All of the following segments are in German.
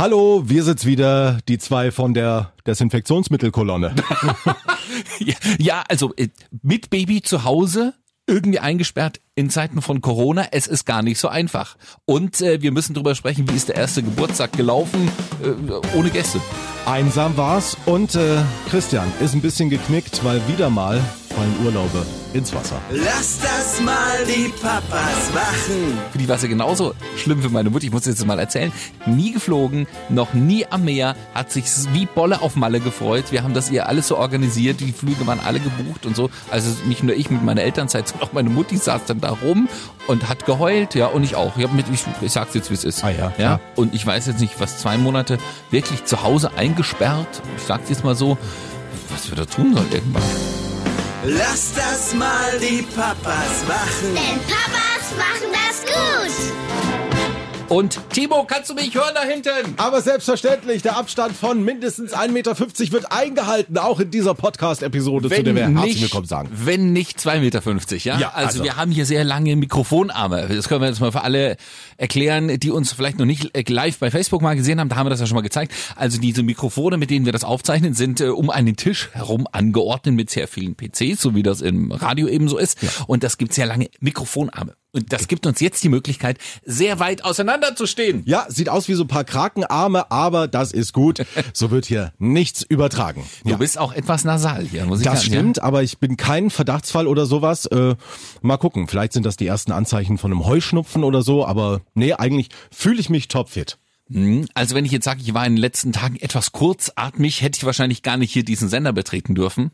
Hallo, wir sind's wieder, die zwei von der Desinfektionsmittelkolonne. Ja, ja, also äh, mit Baby zu Hause, irgendwie eingesperrt in Zeiten von Corona. Es ist gar nicht so einfach. Und äh, wir müssen drüber sprechen, wie ist der erste Geburtstag gelaufen, äh, ohne Gäste. Einsam war's und äh, Christian ist ein bisschen geknickt, weil wieder mal fallen Urlaube ins Wasser. Lass das mal die Papas machen. Für die war es ja genauso schlimm für meine Mutter. Ich muss jetzt mal erzählen. Nie geflogen, noch nie am Meer, hat sich wie Bolle auf Malle gefreut. Wir haben das ihr alles so organisiert. Die Flüge waren alle gebucht und so. Also nicht nur ich mit meiner Elternzeit, sondern auch meine Mutti saß dann da rum und hat geheult. Ja, und ich auch. Ich, hab mit, ich, ich sag's jetzt, wie es ist. Ah ja, ja. Und ich weiß jetzt nicht, was zwei Monate wirklich zu Hause eingesperrt. Ich sag's jetzt mal so, was wir da tun sollen irgendwann. Lass das mal die Papas machen. Denn Papas machen das gut. Und Timo, kannst du mich hören da hinten? Aber selbstverständlich, der Abstand von mindestens 1,50 Meter wird eingehalten, auch in dieser Podcast-Episode, zu der wir herzlich willkommen sagen. Wenn nicht 2,50 Meter, ja? Ja, also, also. wir haben hier sehr lange Mikrofonarme. Das können wir jetzt mal für alle erklären, die uns vielleicht noch nicht äh, live bei Facebook mal gesehen haben. Da haben wir das ja schon mal gezeigt. Also diese Mikrofone, mit denen wir das aufzeichnen, sind äh, um einen Tisch herum angeordnet mit sehr vielen PCs, so wie das im Radio eben so ist. Und das gibt sehr lange Mikrofonarme. Und das gibt uns jetzt die Möglichkeit, sehr weit auseinander zu stehen. Ja, sieht aus wie so ein paar Krakenarme, aber das ist gut. So wird hier nichts übertragen. Du Ja. bist auch etwas nasal hier, muss ich Das sagen. stimmt, aber ich bin kein Verdachtsfall oder sowas. Äh, mal gucken, vielleicht sind das die ersten Anzeichen von einem Heuschnupfen oder so, aber nee, eigentlich fühle ich mich topfit. Mhm. Also wenn ich jetzt sage, ich war in den letzten Tagen etwas kurzatmig, hätte ich wahrscheinlich gar nicht hier diesen Sender betreten dürfen.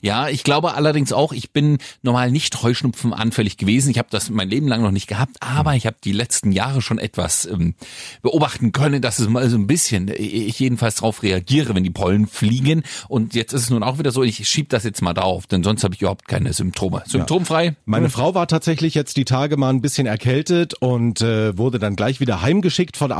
Ja, ich glaube allerdings auch, ich bin normal nicht Heuschnupfen anfällig gewesen. Ich habe das mein Leben lang noch nicht gehabt, aber ich habe die letzten Jahre schon etwas ähm, beobachten können, dass es mal so ein bisschen, äh, ich jedenfalls darauf reagiere, wenn die Pollen fliegen. Und jetzt ist es nun auch wieder so, ich schieb das jetzt mal drauf, denn sonst habe ich überhaupt keine Symptome. Symptomfrei. Meine Frau war tatsächlich jetzt die Tage mal ein bisschen erkältet und äh, wurde dann gleich wieder heimgeschickt von der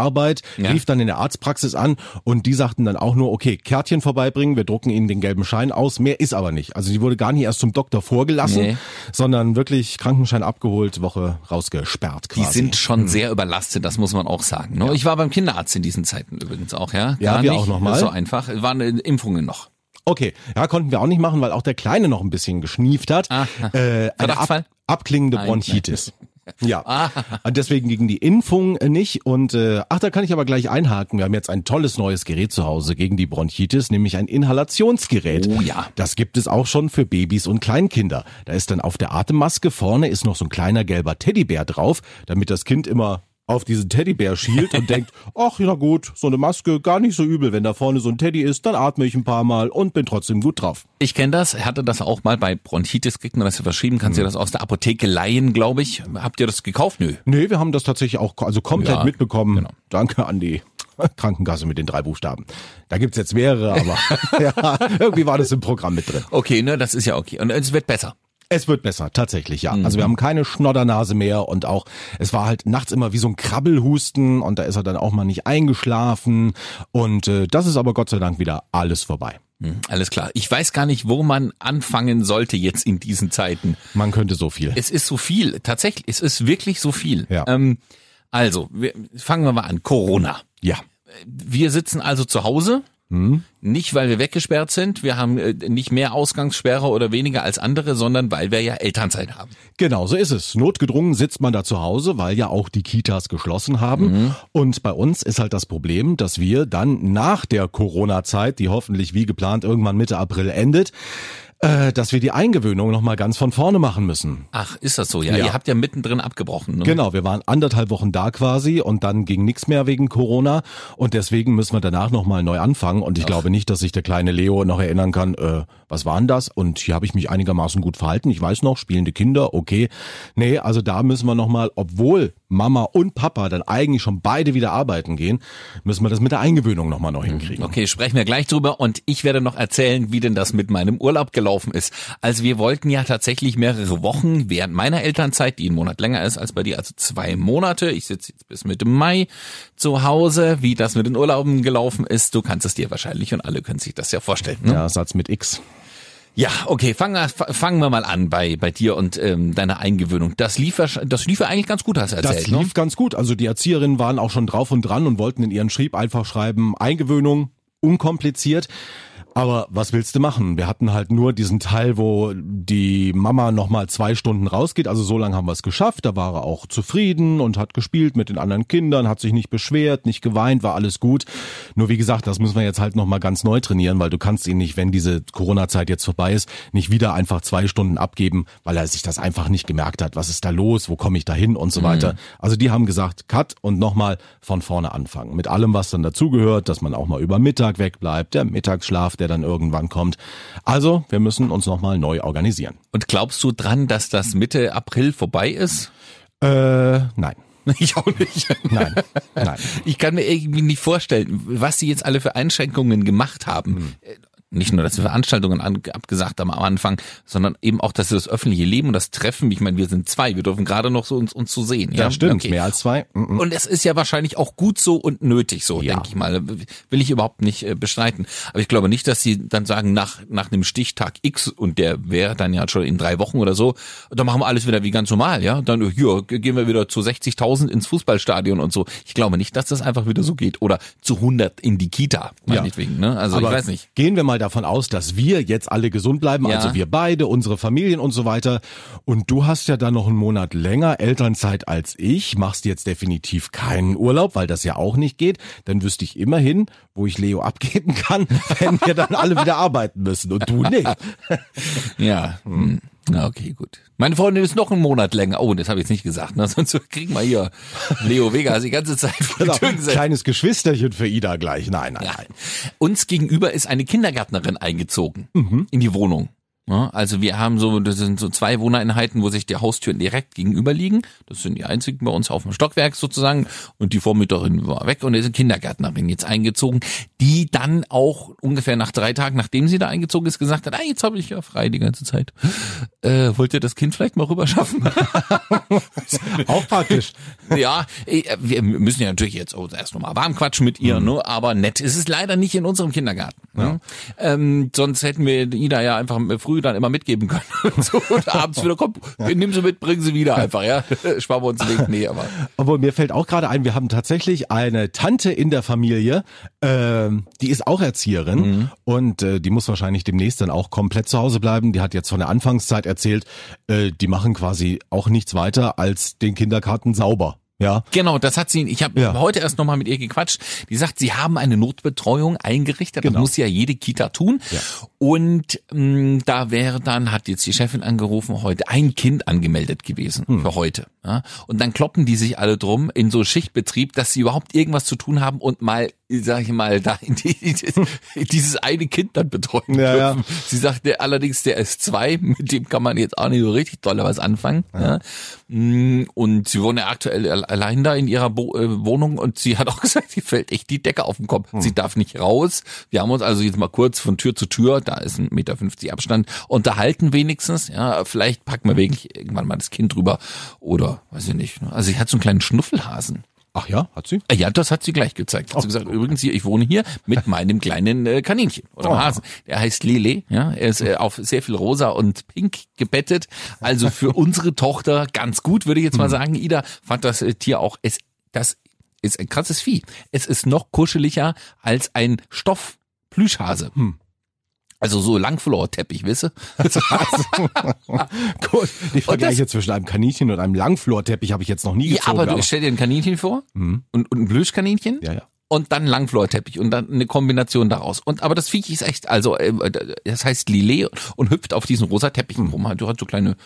Ja. rief dann in der Arztpraxis an und die sagten dann auch nur, okay, Kärtchen vorbeibringen, wir drucken Ihnen den gelben Schein aus, mehr ist aber nicht. Also die wurde gar nicht erst zum Doktor vorgelassen, Nee. sondern wirklich Krankenschein abgeholt, Woche rausgesperrt Die quasi. sind schon sehr überlastet, das muss man auch sagen. Ne? Ich war beim Kinderarzt in diesen Zeiten übrigens auch, ja. Ja, Gar wir nicht auch noch mal. So einfach. Waren äh, Impfungen noch. Okay, ja, konnten wir auch nicht machen, weil auch der Kleine noch ein bisschen geschnieft hat. Ah. Äh, eine ab, abklingende Bronchitis. Ja, Ah. und deswegen gegen die Impfung nicht. Und äh, ach, da kann ich aber gleich einhaken. Wir haben jetzt ein tolles neues Gerät zu Hause gegen die Bronchitis, nämlich ein Inhalationsgerät. Oh ja. Das gibt es auch schon für Babys und Kleinkinder. Da ist dann auf der Atemmaske vorne ist noch so ein kleiner gelber Teddybär drauf, damit das Kind immer auf diesen Teddybär schielt und denkt, ach ja gut, so eine Maske, gar nicht so übel. Wenn da vorne so ein Teddy ist, dann atme ich ein paar Mal und bin trotzdem gut drauf. Ich kenne das, hatte das auch mal bei Bronchitis, kriegt man das ja verschrieben, kannst du dir das aus der Apotheke leihen, glaube ich. Habt ihr das gekauft? Nö. Nee, wir haben das tatsächlich auch also komplett Ja, mitbekommen. genau. Danke an die Krankenkasse mit den drei Buchstaben. Da gibt's jetzt mehrere, aber ja, irgendwie war das im Programm mit drin. Okay, ne, das ist ja okay. Und es wird besser. Es wird besser, tatsächlich, ja. Mhm. Also wir haben keine Schnoddernase mehr und auch, es war halt nachts immer wie so ein Krabbelhusten und da ist er dann auch mal nicht eingeschlafen und äh, das ist aber Gott sei Dank wieder alles vorbei. Hm, Alles klar. Ich weiß gar nicht, wo man anfangen sollte jetzt in diesen Zeiten. Man könnte so viel. Es ist so viel, tatsächlich, es ist wirklich so viel. Ja. Ähm, also, wir, fangen wir mal an. Corona. Ja. Wir sitzen also zu Hause. Hm? Nicht, weil wir weggesperrt sind. Wir haben äh, nicht mehr Ausgangssperre oder weniger als andere, sondern weil wir ja Elternzeit haben. Genau, so ist es. Notgedrungen sitzt man da zu Hause, weil ja auch die Kitas geschlossen haben. Und bei uns ist halt das Problem, dass wir dann nach der Corona-Zeit, die hoffentlich wie geplant irgendwann Mitte April endet, äh, dass wir die Eingewöhnung nochmal ganz von vorne machen müssen. Ach, ist das so? Ja, Ja. ihr habt ja mittendrin abgebrochen. Ne? Genau, wir waren anderthalb Wochen da quasi und dann ging nichts mehr wegen Corona und deswegen müssen wir danach nochmal neu anfangen und ich glaube nicht, dass sich der kleine Leo noch erinnern kann, äh, was war denn das? Und hier habe ich mich einigermaßen gut verhalten. Ich weiß noch, spielende Kinder, okay. Nee, also da müssen wir nochmal, obwohl Mama und Papa dann eigentlich schon beide wieder arbeiten gehen, müssen wir das mit der Eingewöhnung nochmal neu hinkriegen. Okay, sprechen wir gleich drüber und ich werde noch erzählen, wie denn das mit meinem Urlaub gelaufen ist. Also wir wollten ja tatsächlich mehrere Wochen während meiner Elternzeit, die einen Monat länger ist als bei dir, also zwei Monate. Ich sitze jetzt bis Mitte Mai zu Hause. Wie das mit den Urlauben gelaufen ist, du kannst es dir wahrscheinlich und alle können sich das ja vorstellen. Ne? Ja, Satz mit X. Ja, okay, fangen wir, fangen wir mal an bei, bei dir und ähm, deiner Eingewöhnung. Das lief, das lief ja eigentlich ganz gut, hast du erzählt. Das lief ne? ganz gut. Also die Erzieherinnen waren auch schon drauf und dran und wollten in ihren Schrieb einfach schreiben, Eingewöhnung, unkompliziert. Aber was willst du machen? Wir hatten halt nur diesen Teil, wo die Mama nochmal zwei Stunden rausgeht. Also so lange haben wir es geschafft. Da war er auch zufrieden und hat gespielt mit den anderen Kindern, hat sich nicht beschwert, nicht geweint, war alles gut. Nur wie gesagt, das müssen wir jetzt halt nochmal ganz neu trainieren, weil du kannst ihn nicht, wenn diese Corona-Zeit jetzt vorbei ist, nicht wieder einfach zwei Stunden abgeben, weil er sich das einfach nicht gemerkt hat. Was ist da los? Wo komme ich da hin? Und so weiter. Also die haben gesagt, Cut und nochmal von vorne anfangen. Mit allem, was dann dazugehört, dass man auch mal über Mittag wegbleibt, der Mittagsschlaf, der dann irgendwann kommt. Also, wir müssen uns nochmal neu organisieren. Und glaubst du dran, dass das Mitte April vorbei ist? Äh, nein. Ich auch nicht. Nein, nein. Ich kann mir irgendwie nicht vorstellen, was sie jetzt alle für Einschränkungen gemacht haben. Äh, Nicht nur, dass sie Veranstaltungen an, abgesagt haben am Anfang, sondern eben auch, dass sie das öffentliche Leben und das Treffen, ich meine, wir sind zwei, wir dürfen gerade noch so uns, uns zu sehen. ja? Das stimmt, Okay. mehr als zwei. Mhm. Und es ist ja wahrscheinlich auch gut so und nötig so, Ja. denke ich mal. Will ich überhaupt nicht äh, bestreiten. Aber ich glaube nicht, dass sie dann sagen, nach, nach einem Stichtag X, und der wäre dann ja schon in drei Wochen oder so, dann machen wir alles wieder wie ganz normal, ja. Dann, hier, gehen wir wieder zu 60.000 ins Fußballstadion und so. Ich glaube nicht, dass das einfach wieder so geht. Oder zu 100 in die Kita, meinetwegen, ne? Also Aber ich weiß nicht. Gehen wir mal davon aus, dass wir jetzt alle gesund bleiben, Ja. also wir beide, unsere Familien und so weiter. Und du hast ja dann noch einen Monat länger Elternzeit als ich, machst jetzt definitiv keinen Urlaub, weil das ja auch nicht geht. Dann wüsste ich immerhin, wo ich Leo abgeben kann, wenn wir dann alle wieder arbeiten müssen und du nicht. Ja, hm. Na, okay, gut. Meine Freundin ist noch einen Monat länger. Oh, das habe ich jetzt nicht gesagt. Ne? Sonst kriegen wir hier Leo Vegas die ganze Zeit Genau, kleines Geschwisterchen für Ida gleich. Nein, nein, Ja. nein. Uns gegenüber ist eine Kindergärtnerin eingezogen Mhm. in die Wohnung. Ja, also wir haben so, das sind so zwei Wohneinheiten, wo sich die Haustüren direkt gegenüber liegen. Das sind die einzigen bei uns auf dem Stockwerk sozusagen. Und die Vormieterin war weg und ist eine Kindergärtnerin jetzt eingezogen, die dann auch ungefähr nach drei Tagen, nachdem sie da eingezogen ist, gesagt hat, ah, jetzt habe ich ja frei die ganze Zeit. Äh, wollt ihr das Kind vielleicht mal rüber schaffen? Auch praktisch. ja, eh, wir müssen ja natürlich jetzt erst nochmal warm quatschen mit ihr, ne? aber nett ist es leider nicht in unserem Kindergarten. Ne? Ähm, sonst hätten wir Ida ja einfach früh dann immer mitgeben können. Und so, und abends wieder, komm, nimm sie mit, bring sie wieder einfach, ja. Sparen wir uns den Weg. Nee, aber. Obwohl mir fällt auch gerade ein, wir haben tatsächlich eine Tante in der Familie, ähm, die ist auch Erzieherin und äh, die muss wahrscheinlich demnächst dann auch komplett zu Hause bleiben. Die hat jetzt von der Anfangszeit erzählt, äh, die machen quasi auch nichts weiter als den Kindergarten sauber. Ja, Genau, das hat sie, ich habe Ja. heute erst nochmal mit ihr gequatscht. Die sagt, sie haben eine Notbetreuung eingerichtet. Das Genau. muss ja jede Kita tun. Ja. Und mh, da wäre dann, hat jetzt die Chefin angerufen, heute ein Kind angemeldet gewesen Hm. für heute. Ja? Und dann kloppen die sich alle drum in so Schichtbetrieb, dass sie überhaupt irgendwas zu tun haben und mal, sag ich mal, da die, in dieses eine Kind dann betreuen Ja, ja. dürfen. Sie sagt, der, allerdings, der ist zwei, mit dem kann man jetzt auch nicht so richtig doll was anfangen. Ja. Mm, Und sie wohnt ja aktuell al- allein da in ihrer Bo äh, Wohnung und sie hat auch gesagt, sie fällt echt die Decke auf den Kopf. Hm. Sie darf nicht raus. Wir haben uns also jetzt mal kurz von Tür zu Tür, da ist ein Meter fünfzig Abstand, unterhalten wenigstens. Ja, vielleicht packen wir wirklich irgendwann mal das Kind drüber oder weiß ich nicht. ne. Also sie hat so einen kleinen Schnuffelhasen. Ach ja, hat sie? Ah Ja, das hat sie gleich gezeigt. Hat sie gesagt, übrigens hier, ich wohne hier mit meinem kleinen äh, Kaninchen oder Oh. Hasen. Der heißt Lele, ja. Er ist äh, auf sehr viel rosa und pink gebettet. Also für unsere Tochter ganz gut, würde ich jetzt mal Hm. sagen. Ida fand das äh, Tier auch, es, das ist ein krasses Vieh. Es ist noch kuscheliger als ein Stoff-Plüschhase. Hm. Also so Langflorteppich, weißt du? Gut, die Vergleiche das- zwischen einem Kaninchen und einem Langflorteppich habe ich jetzt noch nie Ja, gezogen. aber du stell dir ein Kaninchen vor und, und ein Plüschkaninchen. ja, ja. und dann Langflorteppich und dann eine Kombination daraus. Und aber das Viech ist echt, also äh, das heißt Lillet und hüpft auf diesen rosa Teppichen rum. Du hast so kleine,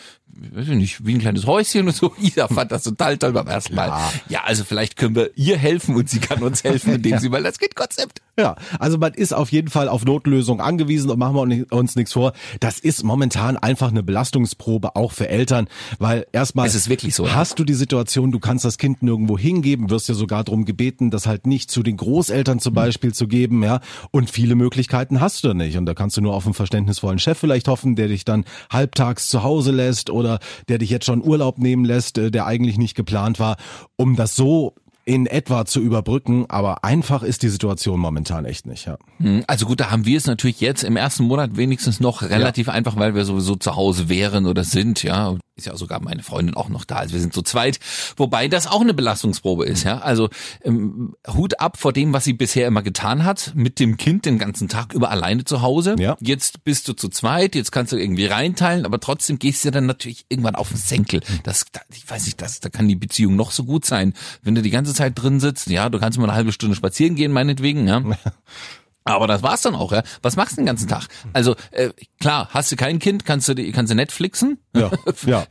weiß ich nicht, wie ein kleines Häuschen und so. Ida fand das total toll beim ersten Mal. Klar. Ja, also vielleicht können wir ihr helfen und sie kann uns helfen, indem sie mal das Kind-Konzept. Ja, also man ist auf jeden Fall auf Notlösung angewiesen und machen wir uns nichts vor. Das ist momentan einfach eine Belastungsprobe auch für Eltern, weil erstmal Es ist wirklich so, ja. hast du die Situation, du kannst das Kind nirgendwo hingeben, wirst ja sogar darum gebeten, das halt nicht zu den Großeltern zum Beispiel zu geben, ja. Und viele Möglichkeiten hast du nicht. Und da kannst du nur auf einen verständnisvollen Chef vielleicht hoffen, der dich dann halbtags zu Hause lässt oder der dich jetzt schon Urlaub nehmen lässt, äh, der eigentlich nicht geplant war, um das so in etwa zu überbrücken, aber einfach ist die Situation momentan echt nicht, ja. Hm, Also gut, da haben wir es natürlich jetzt im ersten Monat wenigstens noch relativ einfach, weil wir sowieso zu Hause wären oder sind, ja. Ist ja sogar meine Freundin auch noch da, also wir sind zu zweit, wobei das auch eine Belastungsprobe ist, ja. Also ähm, Hut ab vor dem, was sie bisher immer getan hat, mit dem Kind den ganzen Tag über alleine zu Hause. Ja. Jetzt bist du zu zweit, jetzt kannst du irgendwie reinteilen, aber trotzdem gehst du dann natürlich irgendwann auf den Senkel. Das, da, ich weiß nicht, das, da kann die Beziehung noch so gut sein. Wenn du die ganze Zeit drin sitzt, ja, du kannst mal eine halbe Stunde spazieren gehen, meinetwegen, ja. Aber das war's dann auch, ja. Was machst du den ganzen Tag? Also äh, klar, hast du kein Kind, kannst du die- kannst du Netflixen. Ja, ja.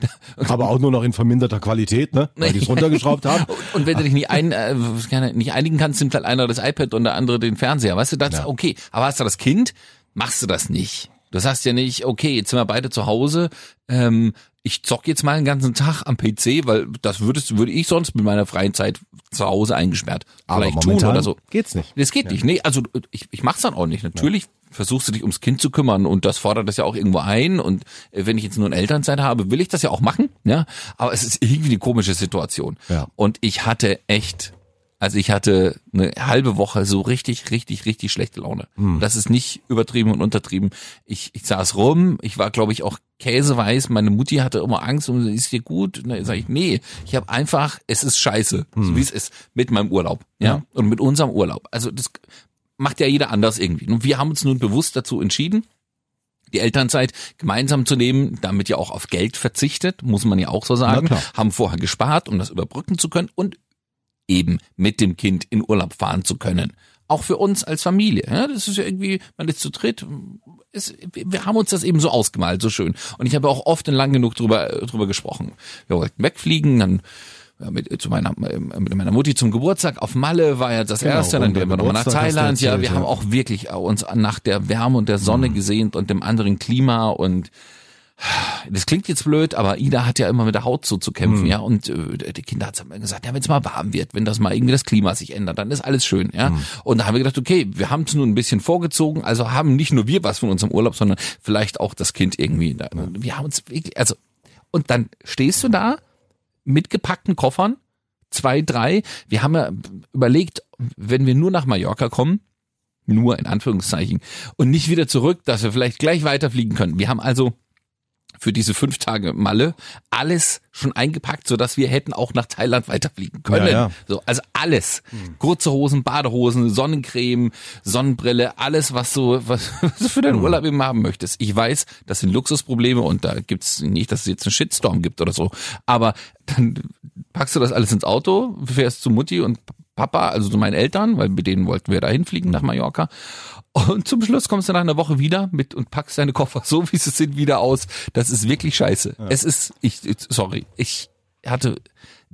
Aber auch nur noch in verminderter Qualität, ne? Weil die es runtergeschraubt haben. Und wenn du dich nicht, ein, äh, nicht einigen kannst, nimmt halt einer das iPad und der andere den Fernseher. Weißt du, das ist Ja. okay. Aber hast du das Kind, machst du das nicht. Du sagst ja nicht, okay, jetzt sind wir beide zu Hause, ähm, ich zock jetzt mal den ganzen Tag am PC, weil das würdest, würde ich sonst mit meiner freien Zeit zu Hause eingesperrt Aber vielleicht tun oder so. geht's nicht. Das geht nicht. Nee, also ich, ich mach's dann auch nicht. Natürlich versuchst du dich ums Kind zu kümmern und das fordert das ja auch irgendwo ein und äh, wenn ich jetzt nur eine Elternzeit habe, will ich das ja auch machen, ja, aber es ist irgendwie eine komische Situation. Ja. Und ich hatte echt also ich hatte eine halbe Woche so richtig, richtig, richtig schlechte Laune. Das ist nicht übertrieben und untertrieben. Ich, ich saß rum, ich war, glaube ich, auch käseweiß. Meine Mutti hatte immer Angst und ist dir gut? Und dann sage ich, nee, ich habe einfach, es ist scheiße, so wie es ist, mit meinem Urlaub. Ja? Und mit unserem Urlaub. Also das macht ja jeder anders irgendwie. Und wir haben uns nun bewusst dazu entschieden, die Elternzeit gemeinsam zu nehmen, damit ja auch auf Geld verzichtet, muss man ja auch so sagen, haben vorher gespart, um das überbrücken zu können und eben mit dem Kind in Urlaub fahren zu können. Auch für uns als Familie. Ja, das ist ja irgendwie, man ist zu dritt. Ist, wir haben uns das eben so ausgemalt, so schön. Und ich habe auch oft und lang genug drüber, drüber gesprochen. Wir wollten wegfliegen, dann mit, zu meiner, äh, mit meiner Mutti zum Geburtstag auf Malle war ja das Genau, erste, dann werden wir nochmal nach Thailand. Ja, wir haben auch wirklich uns nach der Wärme und der Sonne Mhm. gesehnt und dem anderen Klima und das klingt jetzt blöd, aber Ida hat ja immer mit der Haut so zu kämpfen, Mhm. ja. Und äh, die Kinder hat immer gesagt, ja, wenn es mal warm wird, wenn das mal irgendwie das Klima sich ändert, dann ist alles schön, ja. Mhm. Und da haben wir gedacht, okay, wir haben es nun ein bisschen vorgezogen, also haben nicht nur wir was von unserem Urlaub, sondern vielleicht auch das Kind irgendwie. Da- Wir haben uns wirklich, also und dann stehst du da mit gepackten Koffern, zwei, drei. Wir haben ja überlegt, wenn wir nur nach Mallorca kommen, nur in Anführungszeichen, und nicht wieder zurück, dass wir vielleicht gleich weiterfliegen können. Wir haben also für diese fünf Tage Malle alles schon eingepackt, so dass wir hätten auch nach Thailand weiterfliegen können. Ja, ja. So, also alles. Kurze Hosen, Badehosen, Sonnencreme, Sonnenbrille, alles, was so, was, was du für deinen Urlaub eben haben möchtest. Ich weiß, das sind Luxusprobleme und da gibt's nicht, dass es jetzt einen Shitstorm gibt oder so. Aber dann packst du das alles ins Auto, fährst zu Mutti und Papa, also zu meinen Eltern, weil mit denen wollten wir da hinfliegen nach Mallorca. Und zum Schluss kommst du nach einer Woche wieder mit und packst deine Koffer so, wie sie sind, wieder aus. Das ist wirklich scheiße. Es ist, ich, sorry, ich hatte,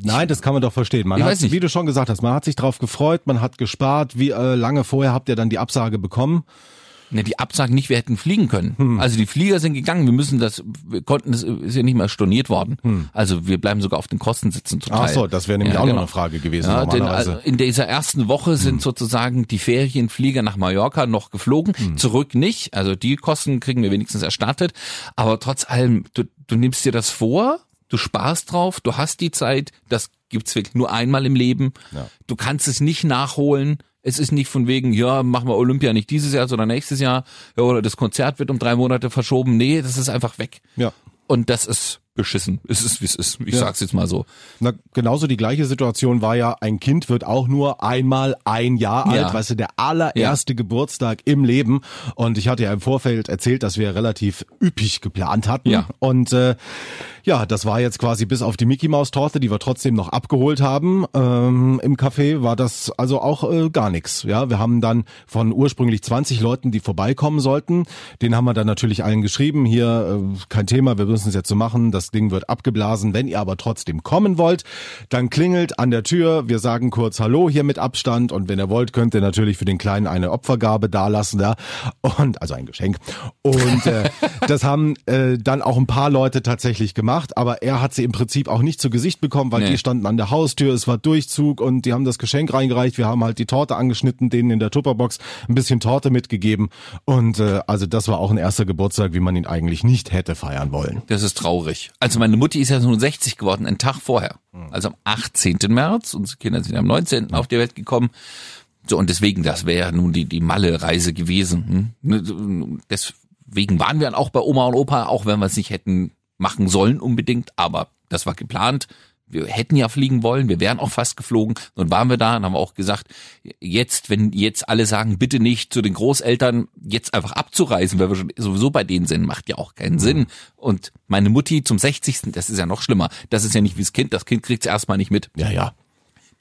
Nein, das kann man doch verstehen. Man hat, wie du schon gesagt hast, man hat sich drauf gefreut, man hat gespart. Wie äh, lange vorher habt ihr dann die Absage bekommen? Ne, die Absagen nicht, wir hätten fliegen können. Also die Flieger sind gegangen, wir müssen das, wir konnten, das ist ja nicht mal storniert worden. Also wir bleiben sogar auf den Kosten sitzen zum Ach so, das wäre nämlich Ja, auch genau. noch eine Frage gewesen Ja, denn also in dieser ersten Woche sind sozusagen die Ferienflieger nach Mallorca noch geflogen, zurück nicht. Also die Kosten kriegen wir wenigstens erstattet. Aber trotz allem, du, du nimmst dir das vor, du sparst drauf, du hast die Zeit, das gibt's wirklich nur einmal im Leben. Du kannst es nicht nachholen. Es ist nicht von wegen, ja, machen wir Olympia nicht dieses Jahr, sondern nächstes Jahr. Ja, oder das Konzert wird um drei Monate verschoben. Nee, das ist einfach weg. ja. Und das ist beschissen. Es ist, wie es ist. Ich Ja. sag's jetzt mal so. Na, genauso die gleiche Situation war ja, ein Kind wird auch nur einmal ein Jahr Ja. alt, weißt du, der allererste Geburtstag im Leben. Und ich hatte ja im Vorfeld erzählt, dass wir relativ üppig geplant hatten. Ja. Und äh, ja, das war jetzt quasi bis auf die Mickey Maus Torte, die wir trotzdem noch abgeholt haben ähm, im Café, war das also auch äh, gar nichts. Ja, wir haben dann von ursprünglich 20 Leuten, die vorbeikommen sollten, den haben wir dann natürlich allen geschrieben, hier äh, kein Thema, wir müssen es jetzt so machen, das Ding wird abgeblasen. Wenn ihr aber trotzdem kommen wollt, dann klingelt an der Tür, wir sagen kurz Hallo hier mit Abstand und wenn ihr wollt, könnt ihr natürlich für den Kleinen eine Opfergabe dalassen, ja, und also ein Geschenk. Und äh, das haben äh, dann auch ein paar Leute tatsächlich gemacht, aber er hat sie im Prinzip auch nicht zu Gesicht bekommen, weil Nee. die standen an der Haustür, es war Durchzug und die haben das Geschenk reingereicht. Wir haben halt die Torte angeschnitten, denen in der Tupperbox ein bisschen Torte mitgegeben und äh, also das war auch ein erster Geburtstag, wie man ihn eigentlich nicht hätte feiern wollen. Das ist traurig. Also meine Mutti ist ja nun 60 geworden, einen Tag vorher. Also am 18. März, unsere Kinder sind am 19. auf die Welt gekommen. So, und deswegen, das wäre ja nun die, die Malle-Reise gewesen. Hm? Deswegen waren wir dann auch bei Oma und Opa, auch wenn wir es nicht hätten machen sollen unbedingt, aber das war geplant. Wir hätten ja fliegen wollen, wir wären auch fast geflogen. Nun waren wir da und haben auch gesagt, jetzt, wenn jetzt alle sagen, bitte nicht zu den Großeltern, jetzt einfach abzureisen, weil wir schon sowieso bei denen sind, macht ja auch keinen Sinn. Und meine Mutti zum 60. Das ist ja noch schlimmer. Das ist ja nicht wie das Kind. Das Kind kriegt es erstmal nicht mit. Ja, ja.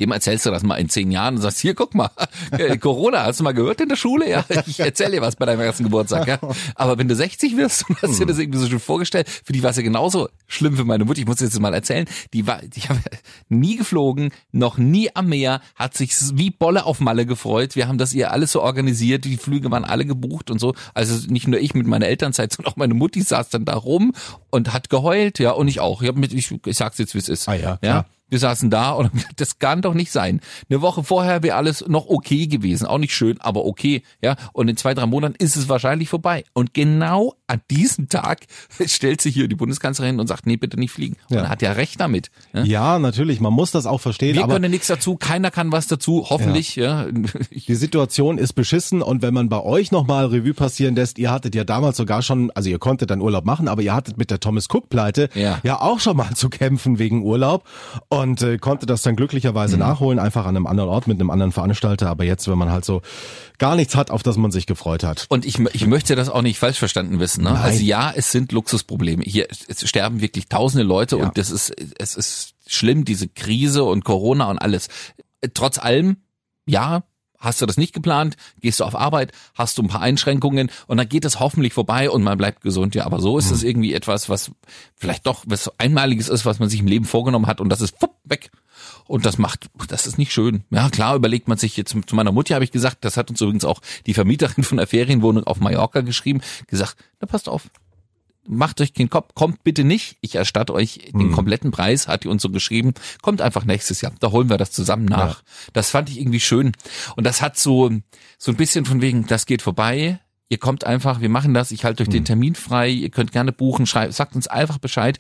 Dem erzählst du das mal in zehn Jahren und sagst, hier, guck mal, äh, Corona, hast du mal gehört in der Schule? Ja, ich erzähle dir was bei deinem ersten Geburtstag. Ja? Aber wenn du 60 wirst und hast dir das irgendwie so schon vorgestellt, für die war es ja genauso schlimm für meine Mutter. Ich muss jetzt mal erzählen, die war, die haben nie geflogen, noch nie am Meer, hat sich wie Bolle auf Malle gefreut. Wir haben das ihr alles so organisiert, die Flüge waren alle gebucht und so. Also nicht nur ich mit meiner Elternzeit, sondern auch meine Mutti saß dann da rum und hat geheult, ja, und ich auch. Ich, hab mit, ich, ich sag's jetzt, wie es ist. Ah ja, ja. Wir saßen da und das kann doch nicht sein. Eine Woche vorher wäre alles noch okay gewesen. Auch nicht schön, aber okay. Ja. Und in zwei, drei Monaten ist es wahrscheinlich vorbei. Und genau an diesem Tag stellt sich hier die Bundeskanzlerin und sagt, nee, bitte nicht fliegen. Und Ja. er hat ja recht damit. Ja. Ja, natürlich, man muss das auch verstehen, Wir aber können nichts dazu, keiner kann was dazu, hoffentlich. Ja. Ich, die Situation ist beschissen und wenn man bei euch nochmal Revue passieren lässt, ihr hattet ja damals sogar schon, also ihr konntet dann Urlaub machen, aber ihr hattet mit der Thomas Cook Pleite Ja. ja auch schon mal zu kämpfen wegen Urlaub und äh, konnte das dann glücklicherweise Mhm. nachholen, einfach an einem anderen Ort mit einem anderen Veranstalter, aber jetzt, wenn man halt so gar nichts hat, auf das man sich gefreut hat. Und ich, ich möchte das auch nicht falsch verstanden wissen. Ne? Nein. Also ja, es sind Luxusprobleme. Hier sterben wirklich tausende Leute Ja. und das ist, es ist schlimm, diese Krise und Corona und alles. Trotz allem, ja, hast du das nicht geplant, gehst du auf Arbeit, hast du ein paar Einschränkungen und dann geht es hoffentlich vorbei und man bleibt gesund. Ja, aber so ist es irgendwie etwas, was vielleicht doch was Einmaliges ist, was man sich im Leben vorgenommen hat und das ist fupp, weg. Und das macht, das ist nicht schön. Ja, klar überlegt man sich jetzt, zu meiner Mutti habe ich gesagt, das hat uns übrigens auch die Vermieterin von der Ferienwohnung auf Mallorca geschrieben, gesagt, na passt auf, macht euch keinen Kopf, kommt bitte nicht, ich erstatte euch den kompletten Preis, hat die uns so geschrieben, kommt einfach nächstes Jahr, da holen wir das zusammen nach. Das fand ich irgendwie schön. Und das hat so, so ein bisschen von wegen, das geht vorbei, ihr kommt einfach, wir machen das, ich halte euch den Termin frei, ihr könnt gerne buchen, schreibt, sagt uns einfach Bescheid,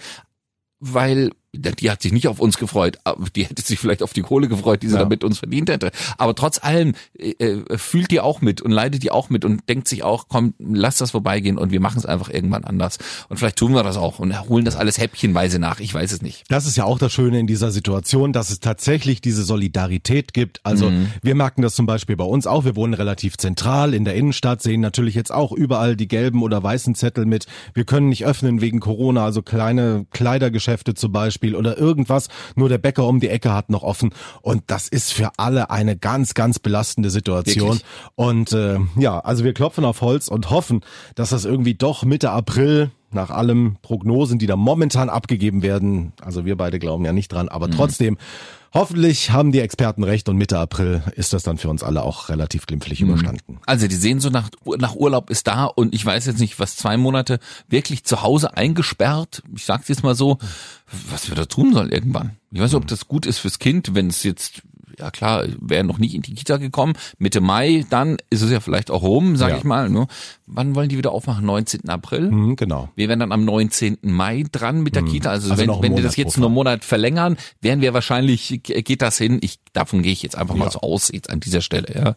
weil die hat sich nicht auf uns gefreut, die hätte sich vielleicht auf die Kohle gefreut, die sie Ja. damit uns verdient hätte. Aber trotz allem äh, äh, fühlt die auch mit und leidet die auch mit und denkt sich auch, komm, lass das vorbeigehen und wir machen es einfach irgendwann anders. Und vielleicht tun wir das auch und holen das alles häppchenweise nach. Ich weiß es nicht. Das ist ja auch das Schöne in dieser Situation, dass es tatsächlich diese Solidarität gibt. Also Mhm. wir merken das zum Beispiel bei uns auch. Wir wohnen relativ zentral in der Innenstadt, sehen natürlich jetzt auch überall die gelben oder weißen Zettel mit. Wir können nicht öffnen wegen Corona, also kleine Kleidergeschäfte zum Beispiel oder irgendwas. Nur der Bäcker um die Ecke hat noch offen. Und das ist für alle eine ganz, ganz belastende Situation. Wirklich. Und äh, ja, also wir klopfen auf Holz und hoffen, dass das irgendwie doch Mitte April nach allem Prognosen, die da momentan abgegeben werden, also wir beide glauben ja nicht dran, aber trotzdem, hoffentlich haben die Experten recht und Mitte April ist das dann für uns alle auch relativ glimpflich überstanden. Also die Sehnsucht nach, nach Urlaub ist da und ich weiß jetzt nicht, was zwei Monate wirklich zu Hause eingesperrt, ich sag's jetzt mal so, was wir da tun sollen irgendwann. Ich weiß nicht, ob das gut ist fürs Kind, wenn es jetzt, ja klar, wäre noch nicht in die Kita gekommen, Mitte Mai, dann ist es ja vielleicht auch rum, sag Ja. ich mal. Ne? Wann wollen die wieder aufmachen? 19. April? Mhm, genau. Wir wären dann am 19. Mai dran mit der Kita. Also, Also wenn, wenn die das jetzt nur einen Monat verlängern, werden wir wahrscheinlich, geht das hin. Ich, davon gehe ich jetzt einfach mal Ja. so aus, jetzt an dieser Stelle, ja.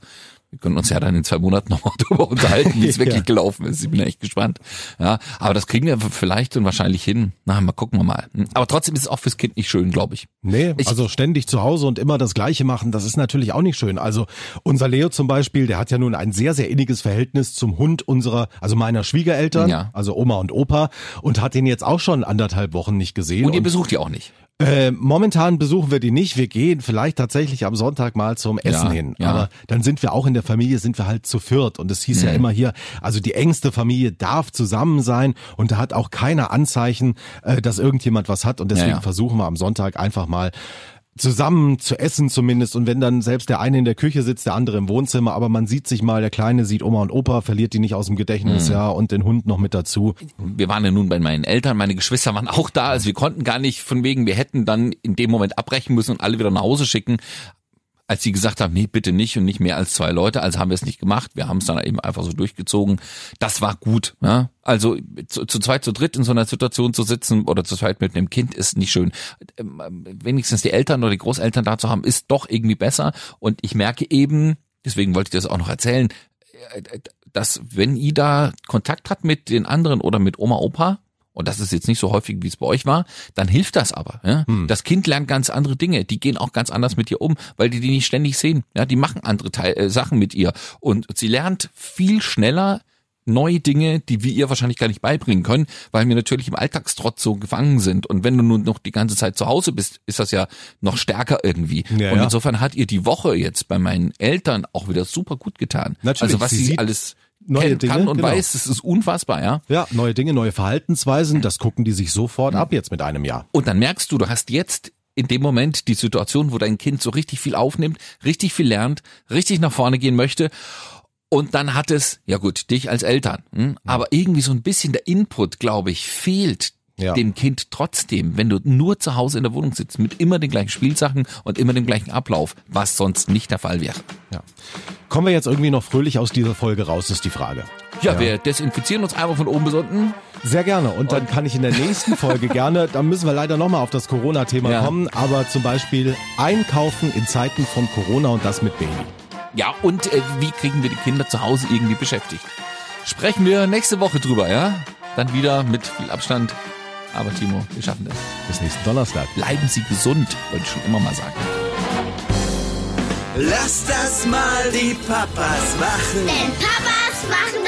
Wir können uns ja dann in zwei Monaten nochmal drüber unterhalten, wie es wirklich Ja. gelaufen ist. Ich bin echt gespannt. Ja, aber das kriegen wir vielleicht und wahrscheinlich hin. Na, mal gucken wir mal. Aber trotzdem ist es auch fürs Kind nicht schön, glaube ich. Nee, Ich- also ständig zu Hause und immer das Gleiche machen, das ist natürlich auch nicht schön. Also unser Leo zum Beispiel, der hat ja nun ein sehr, sehr inniges Verhältnis zum Hund unserer, also meiner Schwiegereltern, Ja. also Oma und Opa, und hat den jetzt auch schon anderthalb Wochen nicht gesehen. Und ihr Und- besucht die auch nicht. Äh, momentan besuchen wir die nicht. Wir gehen vielleicht tatsächlich am Sonntag mal zum Essen Ja, hin. ja. Aber dann sind wir auch in der Familie, sind wir halt zu viert. Und es hieß ja immer hier, also die engste Familie darf zusammen sein und da hat auch keiner Anzeichen, äh, dass irgendjemand was hat. Und deswegen ja. versuchen wir am Sonntag einfach mal zusammen zu essen zumindest und wenn dann selbst der eine in der Küche sitzt, der andere im Wohnzimmer, aber man sieht sich mal, der Kleine sieht Oma und Opa, verliert die nicht aus dem Gedächtnis, Mhm. ja, und den Hund noch mit dazu. wir waren ja nun bei meinen Eltern, meine Geschwister waren auch da, also wir konnten gar nicht von wegen, wir hätten dann in dem Moment abbrechen müssen und alle wieder nach Hause schicken. Als sie gesagt haben, nee, bitte nicht und nicht mehr als zwei Leute, also haben wir es nicht gemacht. Wir haben es dann eben einfach so durchgezogen. Das war gut. Ja? Also zu, zu zweit, zu dritt in so einer Situation zu sitzen oder zu zweit mit einem Kind ist nicht schön. Ähm, wenigstens die Eltern oder die Großeltern da zu haben, ist doch irgendwie besser. Und ich merke eben, deswegen wollte ich das auch noch erzählen, äh, dass wenn Ida Kontakt hat mit den anderen oder mit Oma, Opa, und das ist jetzt nicht so häufig, wie es bei euch war, dann hilft das aber. Ja? Hm. Das Kind lernt ganz andere Dinge, die gehen auch ganz anders mit ihr um, weil die die nicht ständig sehen. Ja, die machen andere Teil, äh, Sachen mit ihr und sie lernt viel schneller neue Dinge, die wir ihr wahrscheinlich gar nicht beibringen können, weil wir natürlich im Alltagstrotz so gefangen sind. Und wenn du nun noch die ganze Zeit zu Hause bist, ist das ja noch stärker irgendwie. Ja, und insofern hat ihr die Woche jetzt bei meinen Eltern auch wieder super gut getan. Natürlich, also was sie, sie alles neue Dinge, kann und genau. weiß, es ist unfassbar, ja. Ja, neue Dinge, neue Verhaltensweisen, das gucken die sich sofort ab jetzt mit einem Jahr. Und dann merkst du, du hast jetzt in dem Moment die Situation, wo dein Kind so richtig viel aufnimmt, richtig viel lernt, richtig nach vorne gehen möchte. Und dann hat es, ja gut, dich als Eltern, hm, aber irgendwie so ein bisschen der Input, glaube ich, fehlt ja. dem Kind trotzdem, wenn du nur zu Hause in der Wohnung sitzt, mit immer den gleichen Spielsachen und immer dem gleichen Ablauf, was sonst nicht der Fall wäre. Ja. Kommen wir jetzt irgendwie noch fröhlich aus dieser Folge raus, ist die Frage. Ja, ja. wir desinfizieren uns einmal von oben bis unten. Sehr gerne. Und dann kann ich in der nächsten Folge gerne, da müssen wir leider nochmal auf das Corona-Thema ja. kommen, aber zum Beispiel einkaufen in Zeiten von Corona und das mit Baby. Ja, und äh, wie kriegen wir die Kinder zu Hause irgendwie beschäftigt? Sprechen wir nächste Woche drüber, ja? Dann wieder mit viel Abstand. Aber Timo, wir schaffen das. Bis nächsten Donnerstag. Bleiben Sie gesund, wollte ich schon immer mal sagen. Lass das mal die Papas machen. Denn Papas machen